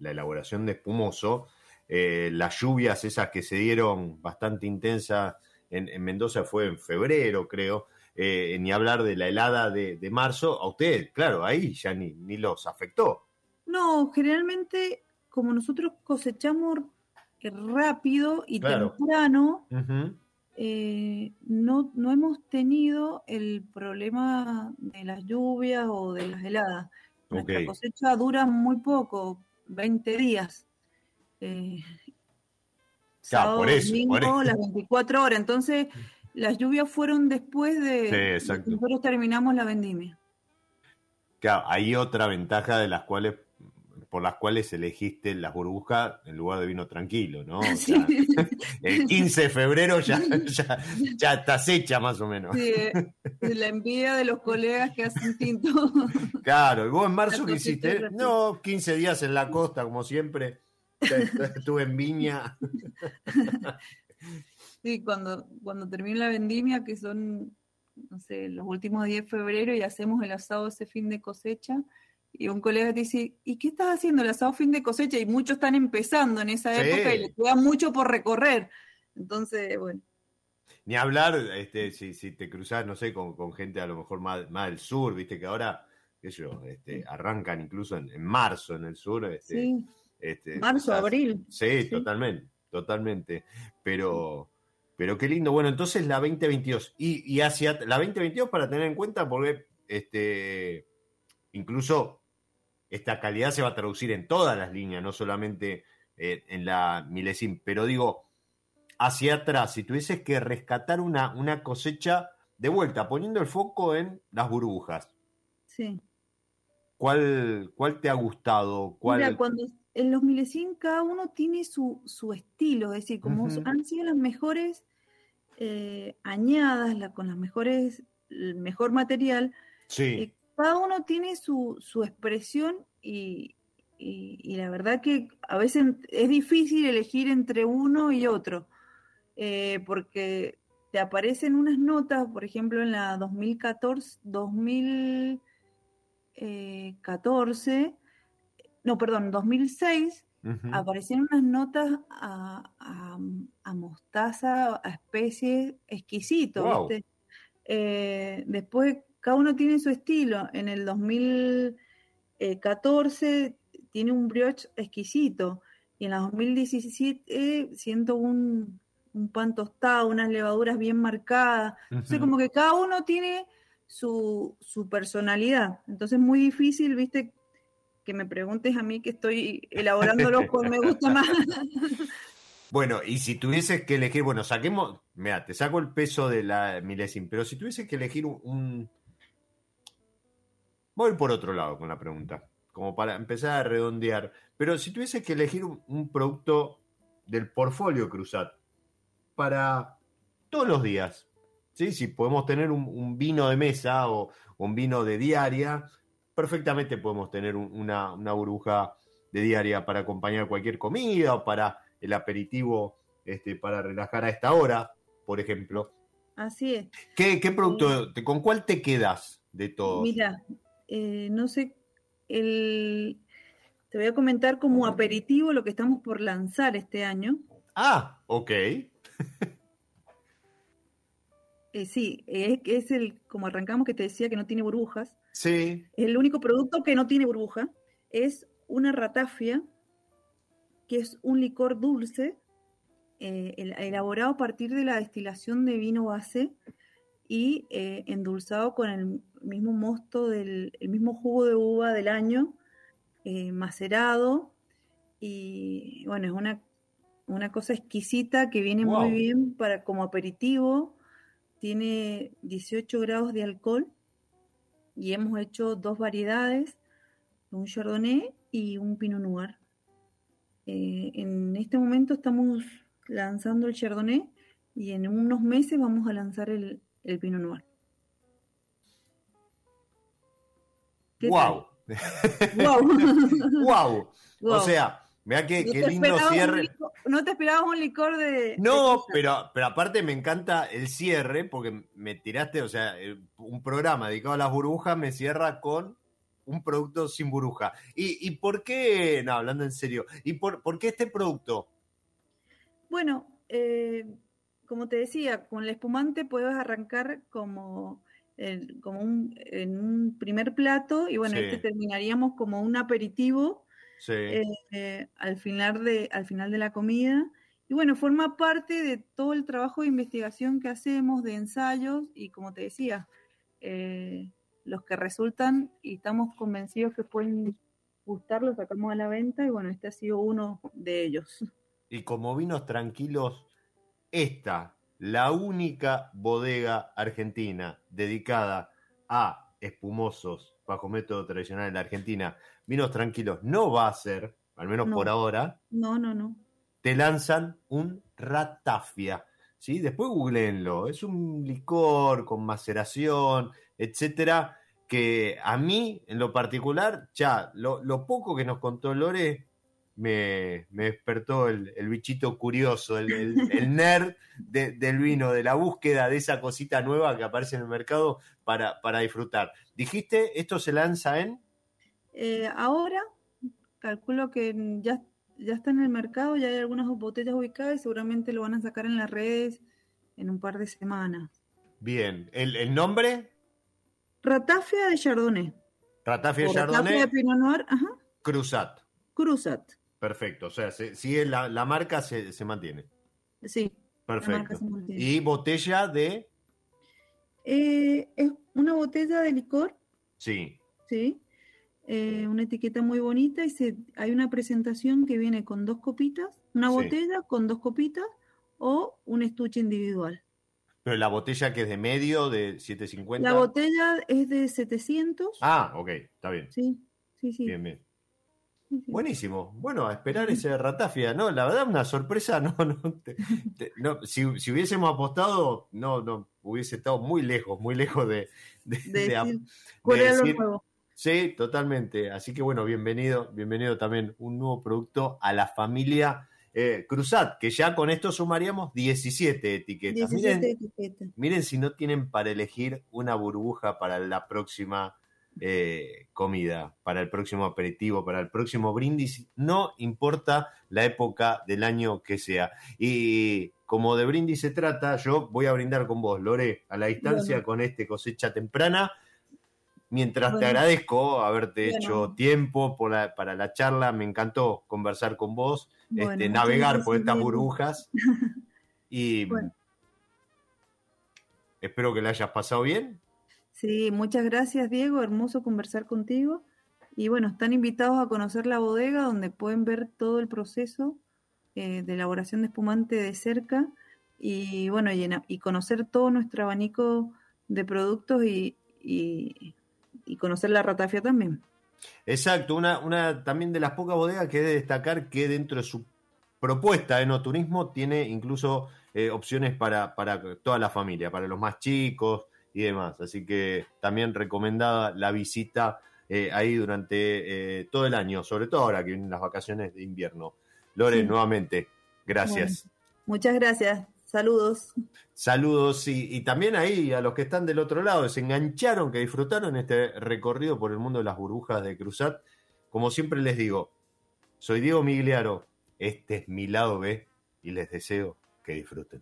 la elaboración de espumoso, eh, las lluvias esas que se dieron bastante intensas en, Mendoza fue en febrero, creo, eh, ni hablar de la helada de, marzo, a ustedes, claro, ahí ya ni, ni los afectó. No, generalmente como nosotros cosechamos rápido y temprano, eh, no, no hemos tenido el problema de las lluvias o de las heladas. Nuestra cosecha dura muy poco, 20 días. Eh, sábado, domingo, las 24 horas. Entonces, las lluvias fueron después de, sí, que nosotros terminamos la vendimia. Claro, hay otra ventaja de las cuales por las cuales elegiste las burbujas en lugar de vino tranquilo, ¿no? *laughs* el 15 de febrero ya, ya, estás hecha más o menos. Sí, la envidia de los colegas que hacen tinto. Claro, y vos en marzo que hiciste, no, 15 días en la costa, como siempre. Estuve en Viña. Sí, cuando, cuando termine la vendimia, que son, no sé, los últimos 10 de febrero y hacemos el asado ese fin de cosecha, y un colega te dice, ¿y qué estás haciendo el asado fin de cosecha? Y muchos están empezando en esa época y les queda mucho por recorrer. Entonces, bueno. Ni hablar, este, si, si te cruzas, no sé, con, gente a lo mejor más, más del sur, viste que ahora, qué yo, este, arrancan incluso en, marzo en el sur. Este, sí. Este, marzo, abril. Sí, totalmente, totalmente. Pero, pero qué lindo. Bueno, entonces la 2022. Y, y hacia la 2022 para tener en cuenta, porque este, incluso esta calidad se va a traducir en todas las líneas, no solamente eh, en la milesim. Pero digo, hacia atrás, si tuvieses que rescatar una, una cosecha de vuelta, poniendo el foco en las burbujas. Sí. ¿Cuál, cuál te ha gustado? ¿Cuál... Mira, cuando en los milesim cada uno tiene su, su estilo, es decir, como han sido las mejores eh, añadas, la, con las mejores, el mejor material, sí. Eh, cada uno tiene su, su expresión y, y, la verdad que a veces es difícil elegir entre uno y otro, eh, porque te aparecen unas notas, por ejemplo, en la 2014, 2014 no, perdón, 2006, aparecieron unas notas a, a, mostaza, a especies exquisito, eh, después cada uno tiene su estilo. En el 2014 tiene un brioche exquisito. Y en la 2017 siento un, pan tostado, unas levaduras bien marcadas. Entonces, como que cada uno tiene su, su personalidad. Entonces, es muy difícil, viste, que me preguntes a mí que estoy elaborándolo con me gusta más. *laughs* Bueno, y si tuvieses que elegir, bueno, saquemos, mira, te saco el peso de la milesim, pero si tuvieses que elegir un, Voy por otro lado con la pregunta, como para empezar a redondear. Pero si tuvieses que elegir un, producto del portfolio Cruzat para todos los días, ¿sí? si podemos tener un, vino de mesa o un vino de diaria, perfectamente podemos tener una, una, burbuja de diaria para acompañar cualquier comida o para el aperitivo este, para relajar a esta hora, por ejemplo. Así es. ¿Qué, producto, con cuál te quedas de todos? Mira, eh, no sé, el, te voy a comentar como aperitivo lo que estamos por lanzar este año. Ah, ok. *laughs* Eh, sí, es, es el, como arrancamos que te decía que no tiene burbujas. Sí. El único producto que no tiene burbuja es una ratafia, que es un licor dulce, eh, elaborado a partir de la destilación de vino base y eh, endulzado con el mismo mosto del el mismo jugo de uva del año, eh, macerado. Y bueno, es una, una cosa exquisita que viene muy bien para como aperitivo. Tiene 18 grados de alcohol y hemos hecho dos variedades, un Chardonnay y un Pinot Noir. Eh, en este momento estamos lanzando el Chardonnay y en unos meses vamos a lanzar el, el Pinot Noir. Wow. wow. O sea, vea que, qué lindo cierre. no te esperabas un licor de. No, pero, pero aparte me encanta el cierre, porque me tiraste, o sea, un programa dedicado a las burbujas me cierra con un producto sin burbuja. ¿Y, por qué? No, hablando en serio. ¿Y por, por qué este producto? Bueno, eh, como te decía, con el espumante puedes arrancar como, como un, en un primer plato y bueno, este terminaríamos como un aperitivo eh, al, final de, al final de la comida. Y bueno, forma parte de todo el trabajo de investigación que hacemos, de ensayos y como te decía, eh, los que resultan y estamos convencidos que pueden gustar, los sacamos a la venta y bueno, este ha sido uno de ellos. Y como vinos tranquilos, esta, la única bodega argentina dedicada a espumosos bajo método tradicional en la Argentina, vinos tranquilos, no va a ser, al menos por ahora. No, no, no. Te lanzan un ratafia. ¿sí? Después googleenlo. Es un licor con maceración, etcétera, que a mí, en lo particular, ya, lo, lo poco que nos contó Lore me, despertó el, bichito curioso, el, *laughs* nerd del vino, de la búsqueda de esa cosita nueva que aparece en el mercado para, para disfrutar. Dijiste, ¿esto se lanza en? Eh, ahora, calculo que ya, ya está en el mercado, ya hay algunas botellas ubicadas y seguramente lo van a sacar en las redes en un par de semanas. Bien, ¿el, nombre? Ratafia de Chardonnay. Ratafia de Chardonnay. Ratafia de Pinot Noir, ajá. Cruzat. Cruzat. Perfecto, o sea, sigue la, la marca se, se, mantiene. Sí. Perfecto. ¿Y botella de? Eh, es una botella de licor. Sí. Sí. eh, una etiqueta muy bonita y se, hay una presentación que viene con dos copitas, una botella con dos copitas o un estuche individual. Pero la botella que es de medio, de 750. La botella es de 700. Ah, ok, está bien. Sí, sí, sí. Bien, bien. Buenísimo. Bueno, a esperar ese ratafia, ¿no? La verdad, una sorpresa, *laughs* no, no, si, hubiésemos apostado, no, no, hubiese estado muy lejos, muy lejos de, de, decir, Sí, totalmente. Así que bueno, bienvenido, bienvenido también un nuevo producto a la familia eh, Cruzat, que ya con esto sumaríamos 17 etiquetas. miren, etiquetas. miren si no tienen para elegir una burbuja para la próxima eh, comida, para el próximo aperitivo, para el próximo brindis, no importa la época del año que sea. Y como de brindis se trata, yo voy a brindar con vos, Lore, a la distancia con este cosecha temprana. Mientras te agradezco haberte hecho tiempo para la charla, me encantó conversar con vos, este, navegar por estas burbujas. *laughs* Y espero que la hayas pasado bien Sí, muchas gracias Diego, hermoso conversar contigo. Y bueno, están invitados a conocer la bodega donde pueden ver todo el proceso eh, de elaboración de espumante de cerca y bueno, y, conocer todo nuestro abanico de productos y, conocer la ratafia también. Exacto, una, una también de las pocas bodegas que he de destacar que dentro de su propuesta de no turismo tiene incluso eh, opciones para, para toda la familia, para los más chicos, y demás. Así que también recomendada la visita eh, ahí durante eh, todo el año, sobre todo ahora que vienen las vacaciones de invierno. Lore, nuevamente, gracias. muchas gracias. Saludos. Saludos y, y, también ahí a los que están del otro lado, se engancharon, que disfrutaron este recorrido por el mundo de las burbujas de Cruzat. Como siempre les digo, soy Diego Migliaro, este es mi lado B y les deseo que disfruten.